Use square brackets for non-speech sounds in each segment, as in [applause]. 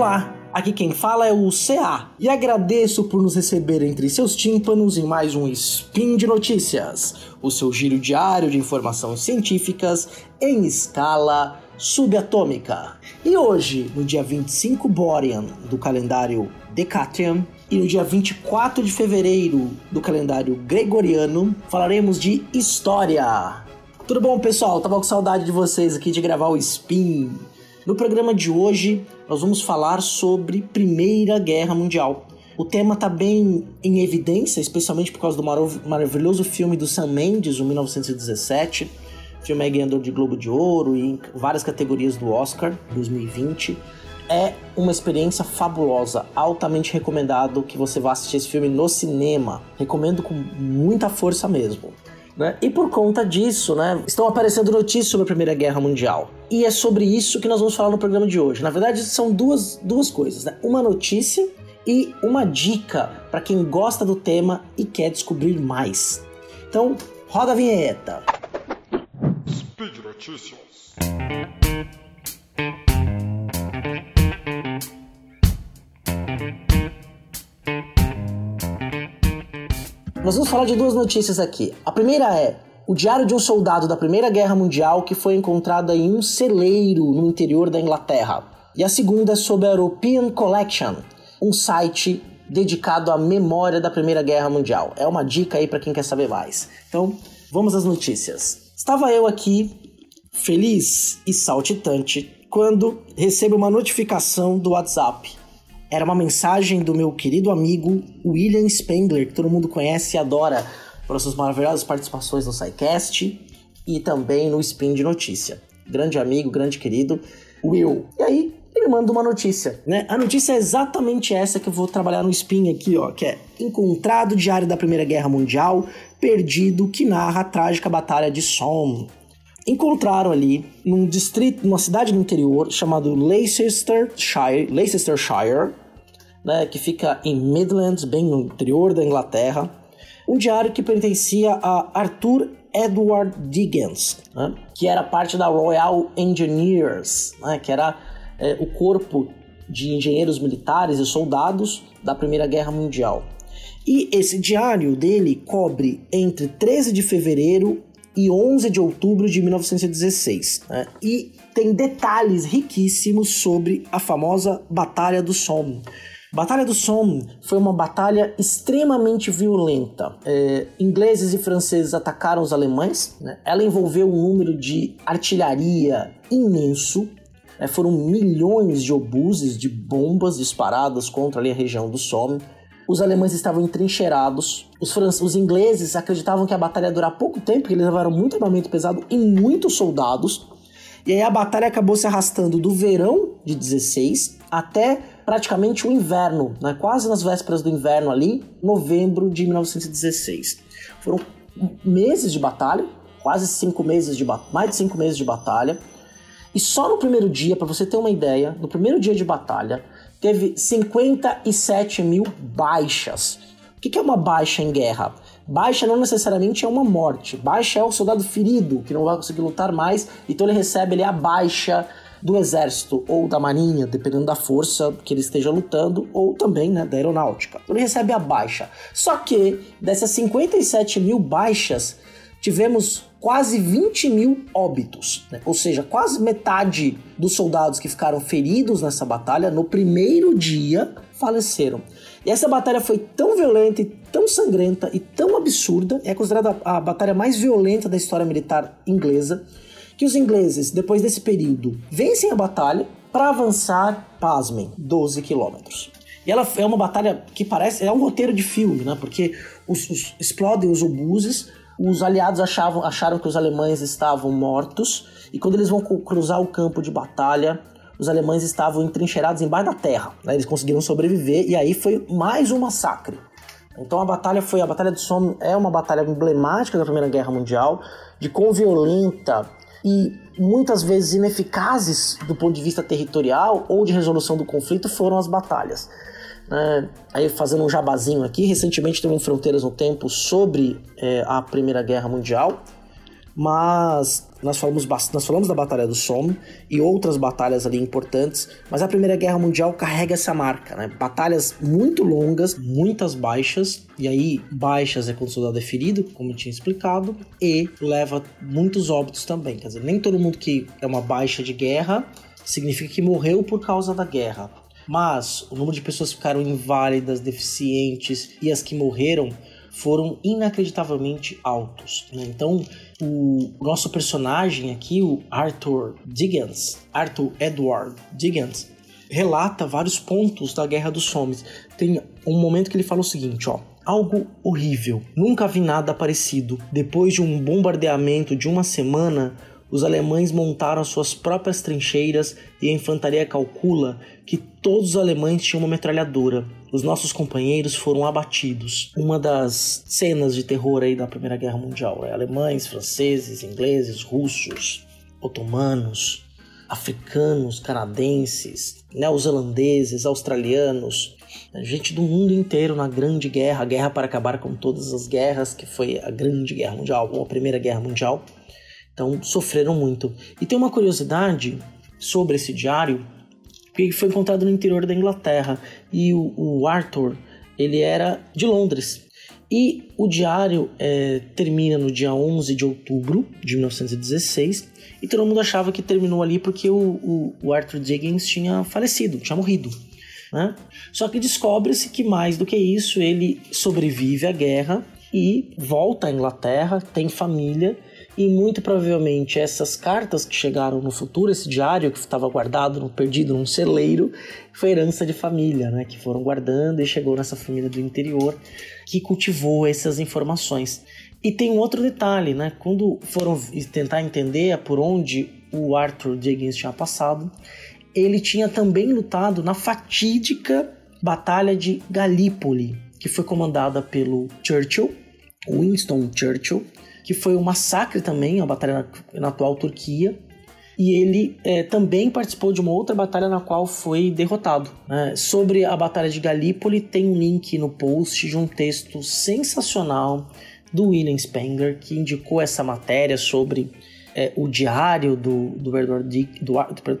Olá, aqui quem fala é o CA e agradeço por nos receber entre seus tímpanos em mais um Spin de Notícias, o seu giro diário de informações científicas em escala subatômica. E hoje, no dia 25 Borean do calendário Decatrian e no dia 24 de fevereiro do calendário gregoriano, falaremos de história. Tudo bom, pessoal? Tava com saudade de vocês aqui de gravar o Spin. No programa de hoje, nós vamos falar sobre Primeira Guerra Mundial. O tema está bem em evidência, especialmente por causa do maravilhoso filme do Sam Mendes, o 1917. filme é ganhador de Globo de Ouro e em várias categorias do Oscar 2020. É uma experiência fabulosa, altamente recomendado que você vá assistir esse filme no cinema. Recomendo com muita força mesmo. Né? E por conta disso, né, estão aparecendo notícias sobre a Primeira Guerra Mundial. E é sobre isso que nós vamos falar no programa de hoje. Na verdade, são duas, duas coisas: né? uma notícia e uma dica para quem gosta do tema e quer descobrir mais. Então, roda a vinheta. Speed Notícias. Nós vamos falar de duas notícias aqui. A primeira é o diário de um soldado da Primeira Guerra Mundial que foi encontrado em um celeiro no interior da Inglaterra. E a segunda é sobre a European Collection, um site dedicado à memória da Primeira Guerra Mundial. É uma dica aí para quem quer saber mais. Então, vamos às notícias. Estava eu aqui, feliz e saltitante, quando recebo uma notificação do WhatsApp era uma mensagem do meu querido amigo William Spengler, que todo mundo conhece e adora por suas maravilhosas participações no SciCast e também no Spin de Notícia. Grande amigo, grande querido, Will. E aí, ele manda uma notícia, né? A notícia é exatamente essa que eu vou trabalhar no Spin aqui, ó, que é Encontrado Diário da Primeira Guerra Mundial, perdido, que narra a trágica Batalha de Somme. Encontraram ali, num distrito, numa cidade no interior, chamado Leicestershire, Leicestershire né, que fica em Midlands, bem no interior da Inglaterra, um diário que pertencia a Arthur Edward Diggins, né, que era parte da Royal Engineers, né, que era é, o corpo de engenheiros militares e soldados da Primeira Guerra Mundial. E esse diário dele cobre entre 13 de fevereiro e 11 de outubro de 1916. Né? E tem detalhes riquíssimos sobre a famosa Batalha do Somme, Batalha do Somme foi uma batalha extremamente violenta. É, ingleses e franceses atacaram os alemães. Né? Ela envolveu um número de artilharia imenso. Né? Foram milhões de obuses, de bombas disparadas contra ali, a região do Somme. Os alemães estavam entrincheirados. Os, os ingleses acreditavam que a batalha ia durar pouco tempo, porque eles levaram muito armamento pesado e muitos soldados. E aí a batalha acabou se arrastando do verão de 16 até praticamente o inverno, né? quase nas vésperas do inverno ali, novembro de 1916. Foram meses de batalha, quase cinco meses de mais de cinco meses de batalha. E só no primeiro dia, para você ter uma ideia, no primeiro dia de batalha, teve 57 mil baixas. O que é uma baixa em guerra? Baixa não necessariamente é uma morte. Baixa é o soldado ferido, que não vai conseguir lutar mais, então ele recebe ali a baixa do exército ou da marinha, dependendo da força que ele esteja lutando, ou também né, da aeronáutica. Então ele recebe a baixa. Só que dessas 57 mil baixas, tivemos quase 20 mil óbitos, né? ou seja, quase metade dos soldados que ficaram feridos nessa batalha no primeiro dia faleceram. E essa batalha foi tão violenta e tão sangrenta e tão absurda, é considerada a batalha mais violenta da história militar inglesa que os ingleses, depois desse período, vencem a batalha para avançar, pasmem, 12 quilômetros. E ela é uma batalha que parece. É um roteiro de filme, né? Porque os, os, explodem os obuses, os aliados achavam, acharam que os alemães estavam mortos, e quando eles vão cruzar o campo de batalha, os alemães estavam entrincheirados embaixo da terra. Né? Eles conseguiram sobreviver, e aí foi mais um massacre. Então a batalha foi. A Batalha de Somme é uma batalha emblemática da Primeira Guerra Mundial, de quão violenta e muitas vezes ineficazes do ponto de vista territorial ou de resolução do conflito foram as batalhas. É, aí fazendo um jabazinho aqui, recentemente teve um Fronteiras no Tempo sobre é, a Primeira Guerra Mundial, mas nós falamos, nós falamos da Batalha do Somme e outras batalhas ali importantes, mas a Primeira Guerra Mundial carrega essa marca, né? Batalhas muito longas, muitas baixas, e aí baixas é quando o soldado é ferido, como eu tinha explicado, e leva muitos óbitos também. Quer dizer, nem todo mundo que é uma baixa de guerra significa que morreu por causa da guerra. Mas o número de pessoas que ficaram inválidas, deficientes e as que morreram foram inacreditavelmente altos. Né? Então, o nosso personagem aqui, o Arthur Diggins, Arthur Edward Diggins, relata vários pontos da Guerra dos Somes. Tem um momento que ele fala o seguinte, ó. Algo horrível. Nunca vi nada parecido. Depois de um bombardeamento de uma semana, os alemães montaram suas próprias trincheiras e a infantaria calcula que todos os alemães tinham uma metralhadora. Os nossos companheiros foram abatidos. Uma das cenas de terror aí da Primeira Guerra Mundial é alemães, franceses, ingleses, russos, otomanos, africanos, canadenses, neozelandeses, australianos, gente do mundo inteiro na Grande Guerra, a guerra para acabar com todas as guerras, que foi a Grande Guerra Mundial, ou a Primeira Guerra Mundial. Então sofreram muito. E tem uma curiosidade sobre esse diário que foi encontrado no interior da Inglaterra e o, o Arthur ele era de Londres. E o diário é, termina no dia 11 de outubro de 1916 e todo mundo achava que terminou ali porque o, o, o Arthur Diggins tinha falecido, tinha morrido. Né? Só que descobre-se que mais do que isso ele sobrevive à guerra e volta à Inglaterra, tem família e muito provavelmente essas cartas que chegaram no futuro, esse diário que estava guardado, perdido num celeiro, foi herança de família, né? Que foram guardando e chegou nessa família do interior que cultivou essas informações. E tem um outro detalhe, né? Quando foram tentar entender por onde o Arthur Diggins tinha passado, ele tinha também lutado na fatídica Batalha de Galípoli, que foi comandada pelo Churchill, Winston Churchill, que foi um massacre também, a batalha na, na atual Turquia. E ele é, também participou de uma outra batalha na qual foi derrotado. Né? Sobre a Batalha de Galípoli, tem um link no post de um texto sensacional do William Spenger, que indicou essa matéria sobre é, o diário do, do, Edward Dick, do,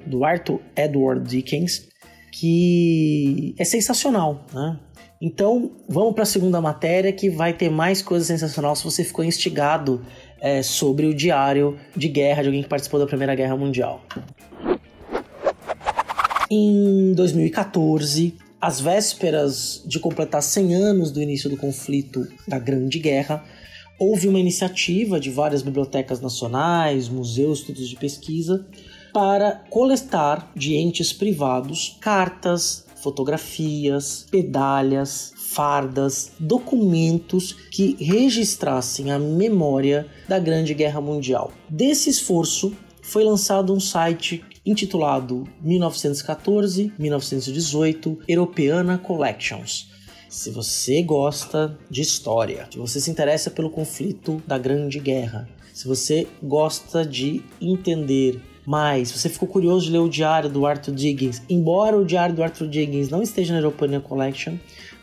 do Arthur Edward Dickens, que é sensacional. Né? Então, vamos para a segunda matéria que vai ter mais coisa sensacional se você ficou instigado é, sobre o diário de guerra de alguém que participou da Primeira Guerra Mundial. Em 2014, às vésperas de completar 100 anos do início do conflito da Grande Guerra, houve uma iniciativa de várias bibliotecas nacionais, museus, institutos de pesquisa para coletar de entes privados cartas, fotografias, pedalhas, fardas, documentos que registrassem a memória da Grande Guerra Mundial. Desse esforço foi lançado um site intitulado 1914-1918 Europeana Collections. Se você gosta de história, se você se interessa pelo conflito da Grande Guerra, se você gosta de entender mas você ficou curioso de ler o diário do Arthur Diggins, embora o diário do Arthur Diggins não esteja na European Collection,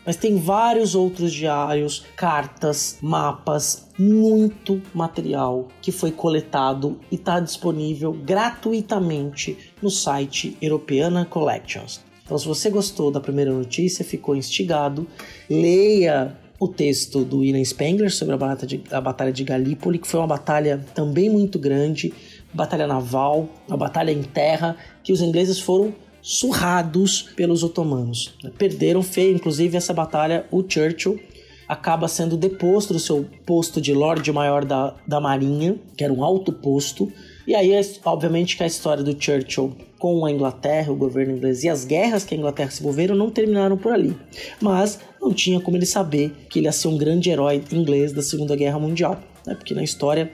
mas tem vários outros diários, cartas, mapas, muito material que foi coletado e está disponível gratuitamente no site Europeana Collections. Então, se você gostou da primeira notícia, ficou instigado, leia o texto do William Spengler sobre a Batalha de, a batalha de Galípoli, que foi uma batalha também muito grande, batalha naval, a batalha em terra, que os ingleses foram surrados pelos otomanos. Perderam feio, inclusive essa batalha, o Churchill acaba sendo deposto do seu posto de Lorde Maior da, da Marinha, que era um alto posto. E aí, obviamente, que a história do Churchill com a Inglaterra, o governo inglês e as guerras que a Inglaterra se envolveram não terminaram por ali. Mas não tinha como ele saber que ele ia ser um grande herói inglês da Segunda Guerra Mundial, né? porque na história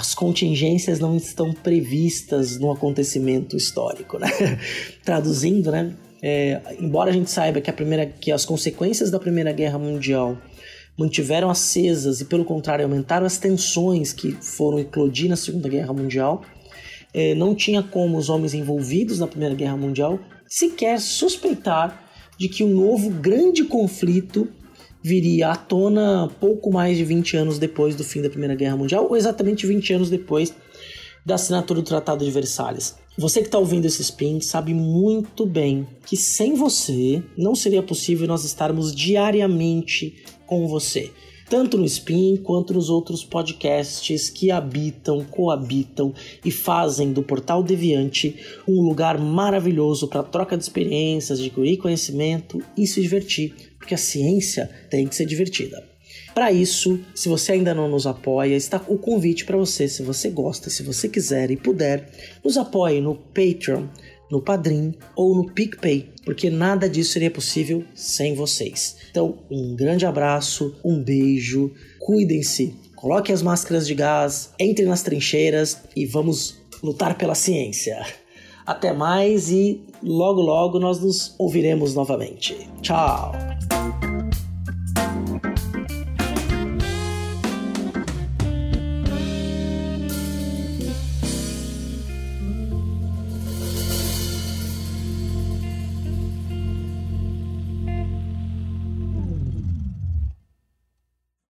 as contingências não estão previstas no acontecimento histórico, né? [laughs] Traduzindo, né? É, embora a gente saiba que, a primeira, que as consequências da Primeira Guerra Mundial mantiveram acesas e, pelo contrário, aumentaram as tensões que foram eclodir na Segunda Guerra Mundial, é, não tinha como os homens envolvidos na Primeira Guerra Mundial sequer suspeitar de que um novo grande conflito viria à tona pouco mais de 20 anos depois do fim da Primeira Guerra Mundial, ou exatamente 20 anos depois da assinatura do Tratado de Versalhes. Você que está ouvindo esse spin sabe muito bem que sem você não seria possível nós estarmos diariamente com você tanto no Spin quanto nos outros podcasts que habitam, coabitam e fazem do Portal Deviante um lugar maravilhoso para troca de experiências, de conhecimento e se divertir, porque a ciência tem que ser divertida. Para isso, se você ainda não nos apoia, está o convite para você, se você gosta, se você quiser e puder, nos apoie no Patreon no Padrim ou no PicPay, porque nada disso seria possível sem vocês. Então, um grande abraço, um beijo, cuidem-se, coloquem as máscaras de gás, entrem nas trincheiras e vamos lutar pela ciência. Até mais e logo logo nós nos ouviremos novamente. Tchau!